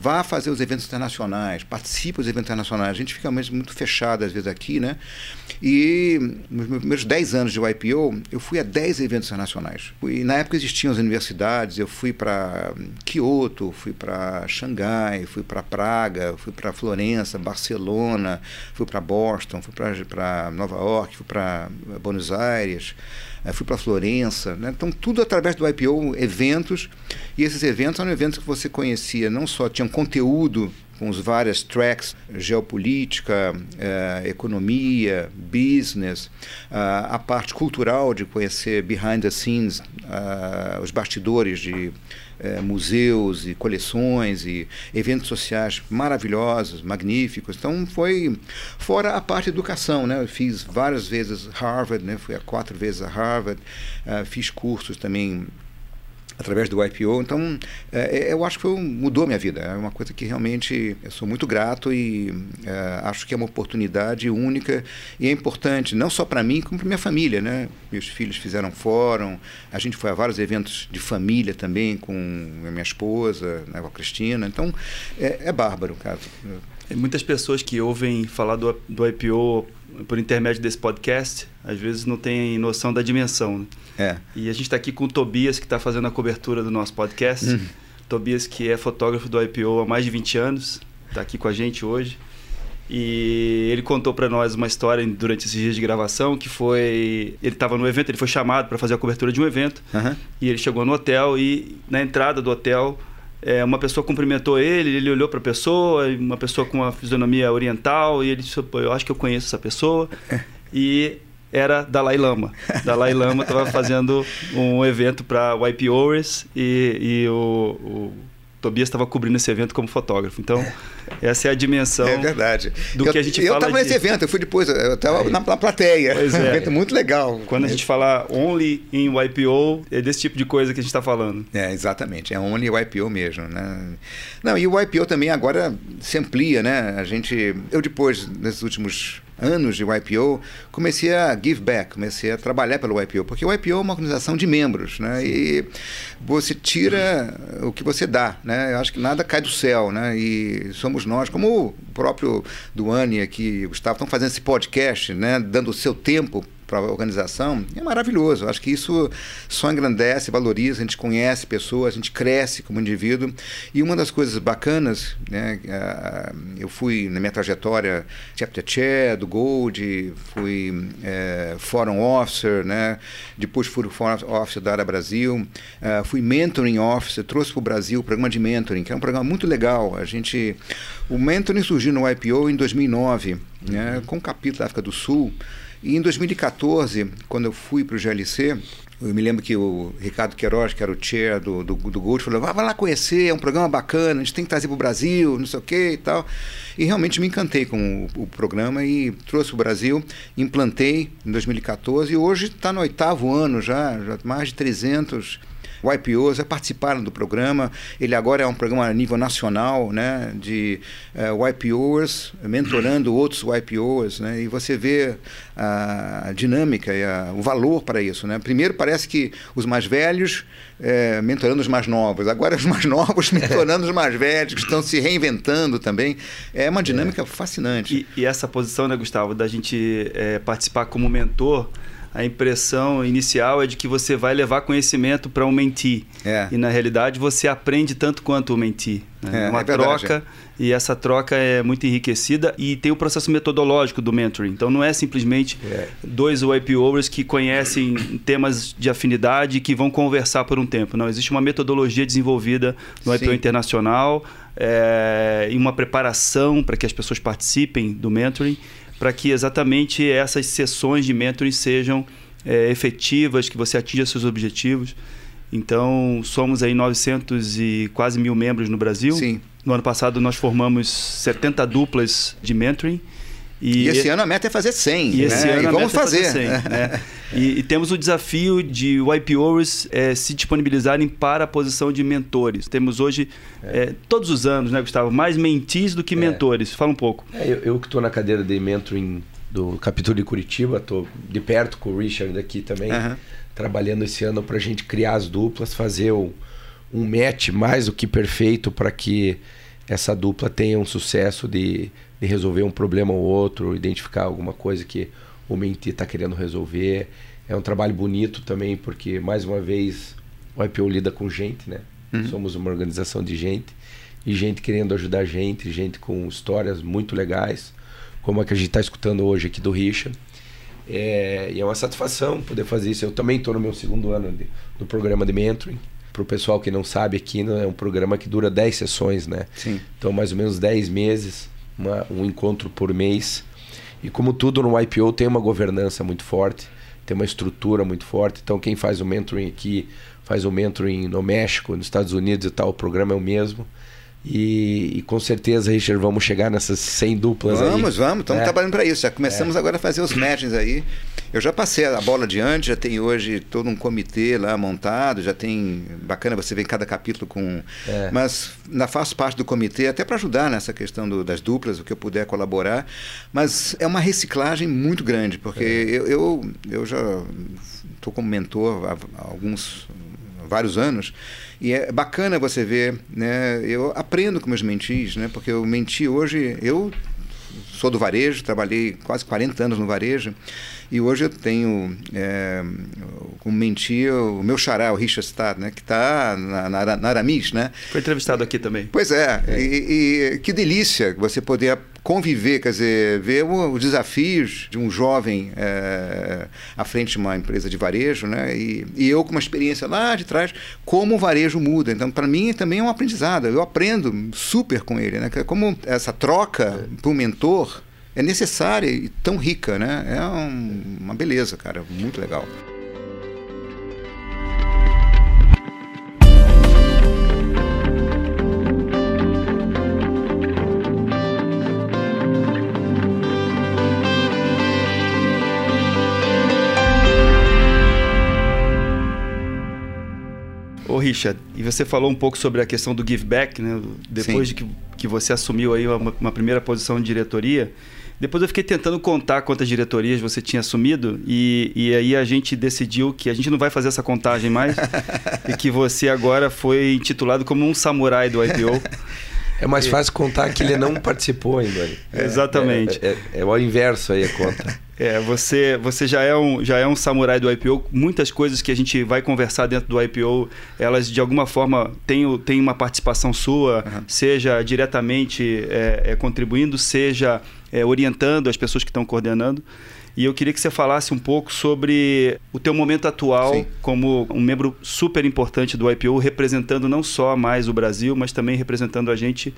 vá fazer os eventos internacionais, participe dos eventos internacionais. A gente fica muito fechado, às vezes, aqui, né? E nos meus primeiros 10 anos de IPO, eu fui a 10 eventos internacionais. E na época existiam as universidades, eu fui para Kyoto, fui para Xangai, fui para Praga, fui para Florença, Barcelona, fui para Boston, fui para Nova York, fui para Buenos Aires, fui para Florença. Né? Então, tudo através do IPO, eventos. E esses eventos eram eventos que você conhecia, não só tinham conteúdo com os vários tracks, geopolítica, eh, economia, business, uh, a parte cultural de conhecer behind the scenes, uh, os bastidores de eh, museus e coleções e eventos sociais maravilhosos, magníficos. Então foi fora a parte educação, né? Eu fiz várias vezes Harvard, né? Fui a quatro vezes a Harvard, fiz cursos também através do IPO. Então, é, eu acho que foi, mudou minha vida. É uma coisa que realmente eu sou muito grato e é, acho que é uma oportunidade única e é importante, não só para mim, como para minha família. Né? Meus filhos fizeram fórum, a gente foi a vários eventos de família também com minha esposa, né, com a Cristina. Então, é, é bárbaro, cara. Muitas pessoas que ouvem falar do, do IPO por intermédio desse podcast, às vezes não tem noção da dimensão. Né? É. E a gente está aqui com o Tobias, que está fazendo a cobertura do nosso podcast. Uhum. Tobias, que é fotógrafo do IPO há mais de 20 anos, está aqui com a gente hoje. E ele contou para nós uma história durante esses dias de gravação que foi ele estava no evento, ele foi chamado para fazer a cobertura de um evento uhum. e ele chegou no hotel e na entrada do hotel é, uma pessoa cumprimentou ele, ele olhou para a pessoa, uma pessoa com uma fisionomia oriental e ele disse: eu acho que eu conheço essa pessoa e era Dalai Lama. Dalai Lama estava fazendo um evento para YPOers e, e o, o Tobias estava cobrindo esse evento como fotógrafo. Então, essa é a dimensão é verdade. do eu, que a gente eu fala. Eu estava de... nesse evento, eu fui depois, eu estava na, na, plateia. Pois é. Um evento muito legal. Quando a gente fala only em YPO, é desse tipo de coisa que a gente está falando. É, exatamente. É only YPO mesmo. Né? Não, e o YPO também agora se amplia, né? A gente. Eu depois, nesses últimos anos de YPO, comecei a give back, comecei a trabalhar pelo YPO, porque o YPO é uma organização de membros, né? E você tira o que você dá, né? Eu acho que nada cai do céu, né? E somos nós, como o próprio Duane aqui, o Gustavo, estão fazendo esse podcast, né? Dando o seu tempo para a organização, é maravilhoso. Acho que isso só engrandece, valoriza, a gente conhece pessoas, a gente cresce como indivíduo. E uma das coisas bacanas, né, eu fui na minha trajetória chapter chair do Gold, fui é, forum officer, né, depois fui forum officer da Ara Brasil, é, fui mentoring officer, trouxe para o Brasil o programa de mentoring, que é um programa muito legal. A gente, o mentoring surgiu no IPO em 2009, né, com o capítulo da África do Sul. E em 2014, quando eu fui para o GLC, eu me lembro que o Ricardo Queiroz, que era o chair do, do, do Gold, falou: vai lá conhecer, é um programa bacana, a gente tem que trazer para o Brasil, não sei o quê e tal. E realmente me encantei com o, o programa e trouxe o Brasil, implantei em 2014 e hoje está no oitavo ano já, já mais de 300 YPOs já participaram do programa. Ele agora é um programa a nível nacional, né, de uh, mentorando outros YPOs, né, e você vê a dinâmica e a, o valor para isso, né. Primeiro parece que os mais velhos é, mentorando os mais novos, agora os mais novos mentorando os mais velhos, que estão se reinventando também. É uma dinâmica é. fascinante. E, e, essa posição, né, Gustavo, da gente é, participar como mentor a impressão inicial é de que você vai levar conhecimento para um mentee. É. E na realidade você aprende tanto quanto o mentee. Né? É, uma é troca e essa troca é muito enriquecida e tem o processo metodológico do mentoring. Então não é simplesmente é. dois YPOers que conhecem temas de afinidade e que vão conversar por um tempo. Não, existe uma metodologia desenvolvida no Sim. IPO internacional é, e uma preparação para que as pessoas participem do mentoring para que exatamente essas sessões de mentoring sejam é, efetivas, que você atinja seus objetivos. Então, somos aí 900 e quase mil membros no Brasil. Sim. No ano passado, nós formamos 70 duplas de mentoring. E, e esse ano a meta é fazer 100. E né? esse ano e a vamos meta fazer. É fazer 100, né? e, e, temos o desafio de YPOers é, se disponibilizarem para a posição de mentores. Temos hoje, é. É, todos os anos, né, Gustavo, mais mentis do que é. mentores. Fala um pouco. É, eu, eu, que estou na cadeira de mentoring do capítulo de Curitiba, estou de perto com o Richard aqui também, uhum. trabalhando esse ano para a gente criar as duplas, fazer o, um match mais do que perfeito para que essa dupla tenha um sucesso de de resolver um problema ou outro, identificar alguma coisa que o Menti está querendo resolver. É um trabalho bonito também, porque, mais uma vez, o IPO lida com gente, né? Uhum. Somos uma organização de gente e gente querendo ajudar a gente, gente com histórias muito legais, como a que a gente está escutando hoje aqui do Richard. É, e é uma satisfação poder fazer isso. Eu também estou no meu segundo ano de, do programa de mentoring. Para o pessoal que não sabe, aqui é um programa que dura 10 sessões, né? Sim. Então, mais ou menos 10 meses uma, um encontro por mês. E como tudo no IPO tem uma governança muito forte, tem uma estrutura muito forte. Então quem faz o mentoring aqui, faz o mentoring no México, nos Estados Unidos e tal, o programa é o mesmo. E, e, com certeza, Richard, vamos chegar nessas 100 duplas vamos, aí. Vamos, vamos, estamos é. trabalhando para isso. Já começamos é. agora a fazer os matches aí. Eu já passei a bola adiante, já tem hoje todo um comitê lá montado, já tem. Bacana você ver cada capítulo com. É. Mas ainda faço parte do comitê, até para ajudar nessa questão do, das duplas, o que eu puder colaborar. Mas é uma reciclagem muito grande, porque é. eu, eu, eu já estou como mentor há alguns vários anos. E é bacana você ver, né? Eu aprendo com meus mentis, né? Porque eu menti hoje, eu sou do varejo, trabalhei quase 40 anos no varejo. E hoje eu tenho é, como mentir o meu xará, o Richard Stad, né, que está na, na, na, Aramis. Né? Foi entrevistado aqui também. Pois é, é. E, e, que delícia você poder conviver, quer dizer, ver os desafios de um jovem é, à frente de uma empresa de varejo, né? E, e, eu com uma experiência lá de trás, como o varejo muda. Então, para mim também é um aprendizado. Eu aprendo super com ele, né? Como essa troca é. para o mentor é necessária e tão rica, né? É um, uma beleza, cara, muito legal. Richard, e você falou um pouco sobre a questão do give back, né? Depois Sim. de que, que você assumiu aí uma, uma primeira posição de diretoria, depois eu fiquei tentando contar quantas diretorias você tinha assumido e, e aí a gente decidiu que a gente não vai fazer essa contagem mais e que você agora foi intitulado como um samurai do IPO. É mais fácil contar que ele não participou ainda. É, Exatamente. É, é, é, o inverso aí a conta. É, você, você já, é um, já é um samurai do IPO. Muitas coisas que a gente vai conversar dentro do IPO, elas de alguma forma têm, têm uma participação sua, uhum. seja diretamente é, é, contribuindo, seja é, orientando as pessoas que estão coordenando. E eu queria que você falasse um pouco sobre o teu momento atual Sim. como um membro super importante do IPO, representando não só mais o Brasil, mas também representando a gente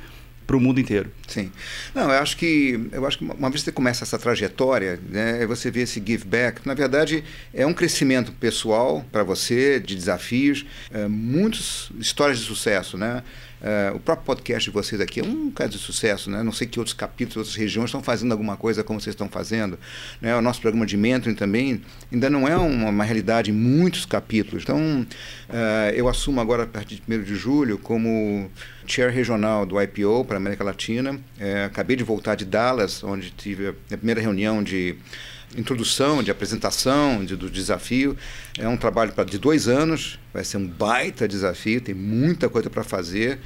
para o mundo inteiro. Sim. Não, eu acho que eu acho que uma vez que você começa essa trajetória, né, você vê esse give back, na verdade é um crescimento pessoal para você, de desafios, é, muitas histórias de sucesso, né? Uh, o próprio podcast de vocês aqui é um caso de sucesso, né? Não sei que outros capítulos, outras regiões estão fazendo alguma coisa como vocês estão fazendo. Né? O nosso programa de mentoring também ainda não é uma, uma realidade em muitos capítulos. Então, uh, eu assumo agora, a partir de 1 de julho, como chair regional do IPO para a América Latina. Uh, acabei de voltar de Dallas, onde tive a primeira reunião de introdução, de apresentação de, do desafio. É um trabalho pra, de dois anos, vai ser um baita desafio, tem muita coisa para fazer,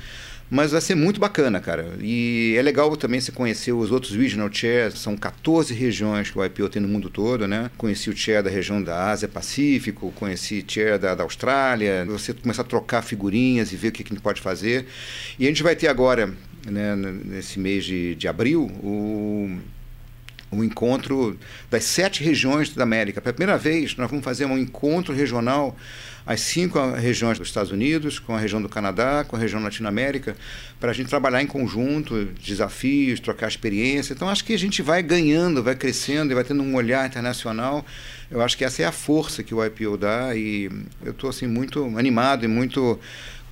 mas vai ser muito bacana, cara. E é legal também você conhecer os outros regional chairs, são 14 regiões que o IPO tem no mundo todo, né? Conheci o chair da região da Ásia Pacífico, conheci o chair da, da Austrália, você começar a trocar figurinhas e ver o que, que a gente pode fazer. E a gente vai ter agora, né, nesse mês de, de abril, o um encontro das sete regiões da América. Pela primeira vez, nós vamos fazer um encontro regional as cinco regiões dos Estados Unidos, com a região do Canadá, com a região Latino-América, para a gente trabalhar em conjunto, desafios, trocar experiência. Então, acho que a gente vai ganhando, vai crescendo e vai tendo um olhar internacional. Eu acho que essa é a força que o IPO dá e eu estou assim, muito animado e muito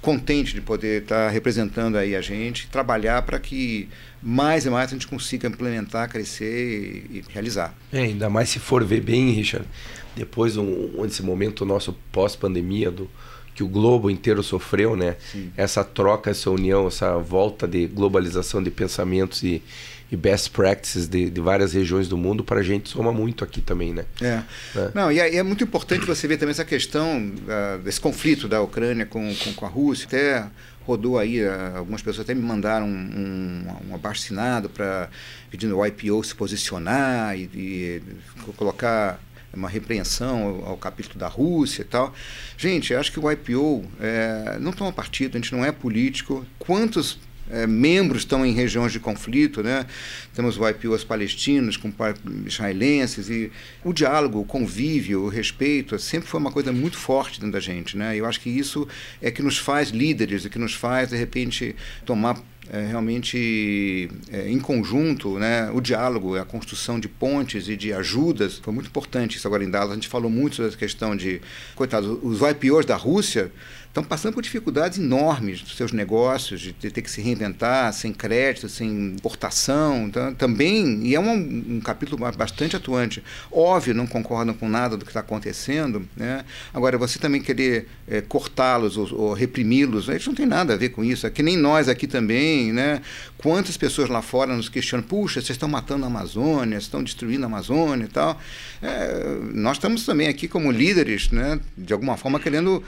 contente de poder estar representando aí a gente, trabalhar para que mais e mais a gente consiga implementar, crescer e, e realizar. É, ainda mais se for ver bem, Richard, depois um, desse momento nosso pós-pandemia do que o globo inteiro sofreu, né? Sim. Essa troca, essa união, essa volta de globalização de pensamentos e, e best practices de, de, várias regiões do mundo para a gente soma muito aqui também, né? É. é. Não, e é, é, muito importante você ver também essa questão uh, desse conflito da Ucrânia com, com, com a Rússia. Até rodou aí, eh, algumas pessoas até me mandaram um, um, um para pedindo o IPO se posicionar e, e colocar uma repreensão ao, ao, capítulo da Rússia e tal. Gente, acho que o IPO é, não toma partido, a gente não é político. Quantos é, membros estão em regiões de conflito, né? Temos o palestinos com israelenses e o diálogo, o convívio, o respeito sempre foi uma coisa muito forte dentro da gente, né? Eu acho que isso é que nos faz líderes, e que nos faz de repente tomar é, realmente é, em conjunto, né, o diálogo, a construção de pontes e de ajudas foi muito importante isso agora em Dallas. A gente falou muito sobre essa questão de, coitados, os IPOs da Rússia estão passando por dificuldades enormes dos seus negócios, de ter que se reinventar, sem crédito, sem importação. Então, também, e é um, um, capítulo bastante atuante. Óbvio, não concordam com nada do que está acontecendo. Né? Agora, você também querer é, cortá-los ou, ou reprimi-los, isso não tem nada a ver com isso. É que nem nós aqui também né? Quantas pessoas lá fora nos questionam, puxa, vocês estão matando a Amazônia, estão destruindo a Amazônia e tal. É, nós estamos também aqui como líderes, né? De alguma forma querendo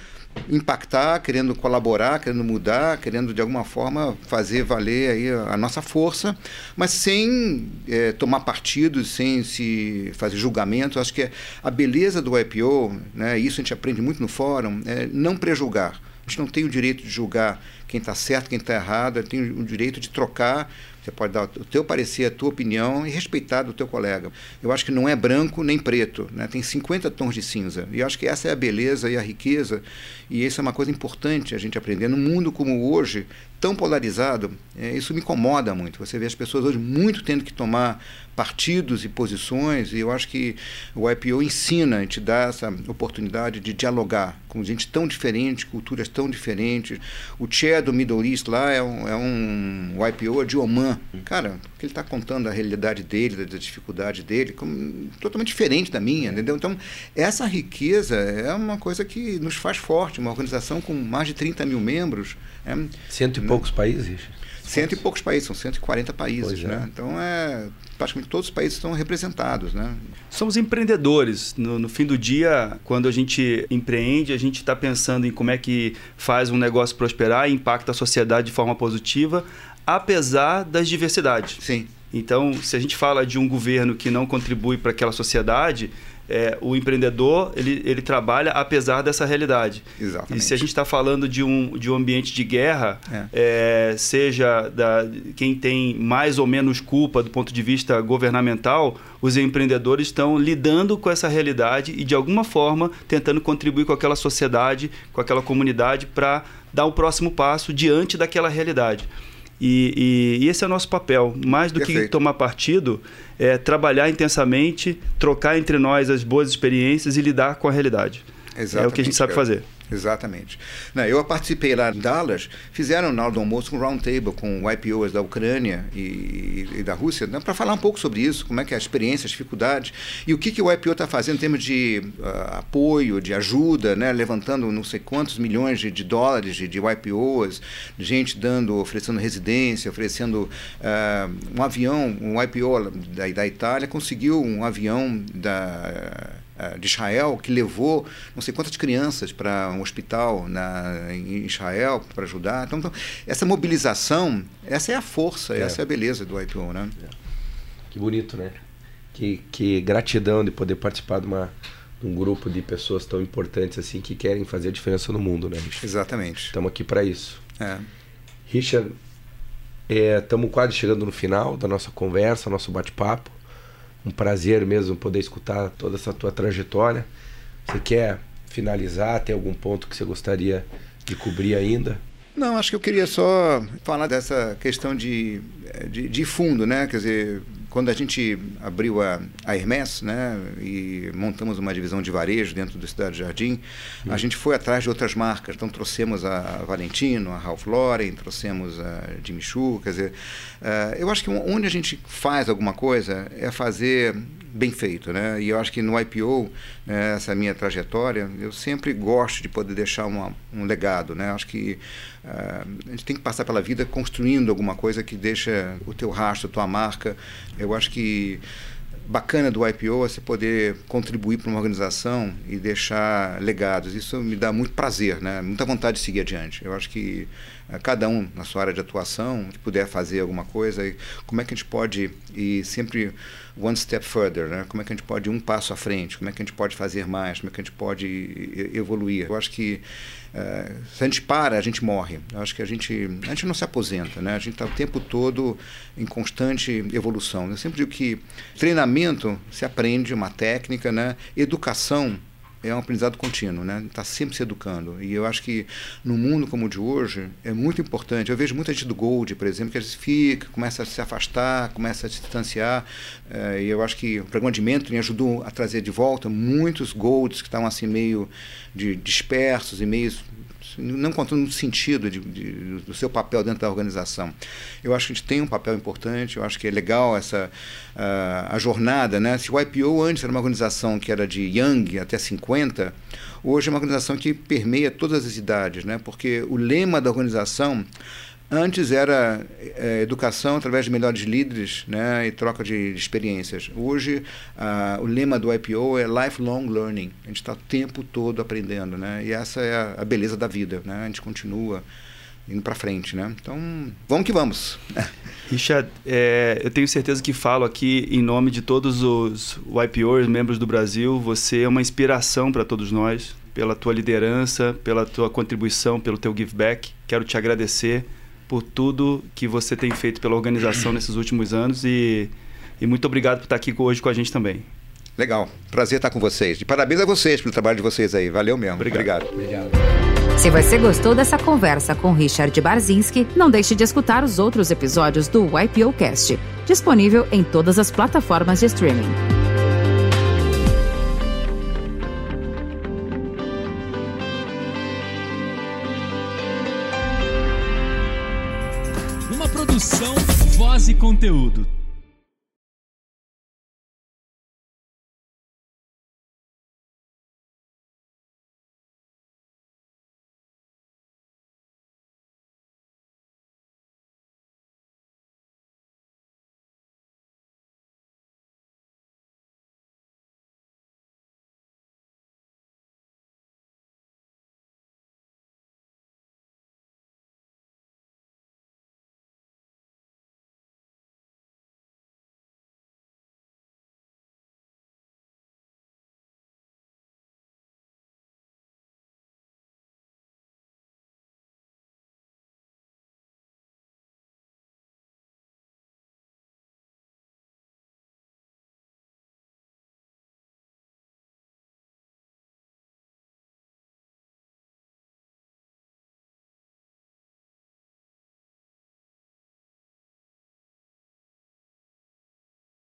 impactar, querendo colaborar, querendo mudar, querendo de alguma forma fazer valer aí a, nossa força, mas sem é, tomar partidos, sem se fazer julgamento. Acho que é a beleza do IPO, né, isso a gente aprende muito no fórum, é não prejulgar. A gente não tem o direito de julgar quem está certo, quem está errado, tem o direito de trocar você pode dar o teu parecer, a tua opinião e respeitar do teu colega. Eu acho que não é branco nem preto, né? tem 50 tons de cinza. E eu acho que essa é a beleza e a riqueza, e isso é uma coisa importante a gente aprender. No mundo como hoje, tão polarizado, é, isso me incomoda muito. Você vê as pessoas hoje muito tendo que tomar partidos e posições, e eu acho que o IPO ensina, te dá essa oportunidade de dialogar com gente tão diferente, culturas tão diferentes. O chair do Middle East lá é um, é um o IPO de Oman. Cara, porque ele está contando a realidade dele, da dificuldade dele, como, totalmente diferente da minha, entendeu? Então, essa riqueza é uma coisa que nos faz forte. Uma organização com mais de 30 mil membros. É, Cento e né? poucos países? Cento e poucos países, são 140 países, é. né? Então é praticamente todos os países estão representados, né? Somos empreendedores. No, no fim do dia, quando a gente empreende, a gente está pensando em como é que faz um negócio prosperar e impacta a sociedade de forma positiva, apesar das diversidades. Sim. Então, se a gente fala de um governo que não contribui para aquela sociedade, é, o empreendedor ele, ele trabalha apesar dessa realidade. Exatamente. E se a gente está falando de um, de um ambiente de guerra, é. É, seja da, quem tem mais ou menos culpa do ponto de vista governamental, os empreendedores estão lidando com essa realidade e, de alguma forma, tentando contribuir com aquela sociedade, com aquela comunidade para dar o próximo passo diante daquela realidade. E, e, e, esse é o nosso papel. Mais do Perfeito. que tomar partido, é trabalhar intensamente, trocar entre nós as boas experiências e lidar com a realidade. Exatamente, é o que a gente sabe fazer. Exatamente. Não, eu participei lá em Dallas, fizeram na hora do almoço um roundtable com IPOs da Ucrânia e, e da Rússia, né, para falar um pouco sobre isso, como é que é a experiência, as dificuldades, e o que, que o IPO está fazendo em termos de uh, apoio, de ajuda, né, levantando não sei quantos milhões de, de dólares de, de IPOs, gente dando, oferecendo residência, oferecendo uh, um avião, um IPO da, da Itália conseguiu um avião da de Israel que levou não sei quantas crianças para um hospital na, em Israel para ajudar. Então, então, essa mobilização, essa é a força, é. essa é a beleza do IPO, né? É. Que bonito, né? Que, que gratidão de poder participar de, uma, um grupo de pessoas tão importantes assim que querem fazer a diferença no mundo, né, Richard? Exatamente. Estamos aqui para isso. É. Richard, estamos é, quase chegando no final da nossa conversa, nosso bate-papo um prazer mesmo poder escutar toda essa tua trajetória. Você quer finalizar? Tem algum ponto que você gostaria de cobrir ainda? Não, acho que eu queria só falar dessa questão de, de, de fundo, né? Quer dizer, quando a gente abriu a, a Hermes, né, e montamos uma divisão de varejo dentro do Cidade Jardim, uhum. a gente foi atrás de outras marcas. Então trouxemos a Valentino, a Ralph Lauren, trouxemos a Jimmy Choo, quer dizer, uh, eu acho que onde a gente faz alguma coisa é fazer bem feito, né? E eu acho que no IPO, né, essa minha trajetória, eu sempre gosto de poder deixar uma, um legado, né? Acho que uh, a gente tem que passar pela vida construindo alguma coisa que deixa o teu rastro, a tua marca. Eu acho que bacana do IPO é você poder contribuir para uma organização e deixar legados. Isso me dá muito prazer, né? Muita vontade de seguir adiante. Eu acho que uh, cada um na sua área de atuação, que puder fazer alguma coisa, como é que a gente pode ir sempre one step further, né? Como é que a gente pode ir um passo à frente? Como é que a gente pode fazer mais? Como é que a gente pode evoluir? Eu acho que se a gente para, a gente morre. Eu acho que a gente a gente não se aposenta, né? A gente está o tempo todo em constante evolução. Eu sempre digo que treinamento se aprende uma técnica, né? Educação é um aprendizado contínuo, né? Está sempre se educando. E eu acho que no mundo como o de hoje é muito importante. Eu vejo muita gente do Gold, por exemplo, que às vezes fica, começa a se afastar, começa a se distanciar. Eh, e eu acho que o programa de mentoring ajudou a trazer de volta muitos Golds que estavam assim meio de dispersos e meio não contando o sentido de, de, do seu papel dentro da organização. Eu acho que a gente tem um papel importante, eu acho que é legal essa uh, a jornada. Né? Se o IPO antes era uma organização que era de Young até 50, hoje é uma organização que permeia todas as idades, né? porque o lema da organização Antes era é, educação através de melhores líderes né, e troca de, experiências. Hoje, o lema do IPO é lifelong learning. A gente está o tempo todo aprendendo. Né? E essa é a, a beleza da vida. Né? A gente continua indo para frente. Né? Então, vamos que vamos. Richard, é, eu tenho certeza que falo aqui em nome de todos os YPOs, membros do Brasil. Você é uma inspiração para todos nós, pela tua liderança, pela tua contribuição, pelo teu give back. Quero te agradecer por tudo que você tem feito pela organização nesses últimos anos e, e muito obrigado por estar aqui hoje com a gente também. Legal, prazer estar com vocês. E parabéns a vocês pelo trabalho de vocês aí. Valeu mesmo. Obrigado. Obrigado. Obrigado. Se você gostou dessa conversa com Richard Barzinski, não deixe de escutar os outros episódios do YPO Cast, disponível em todas as plataformas de streaming. conteúdo.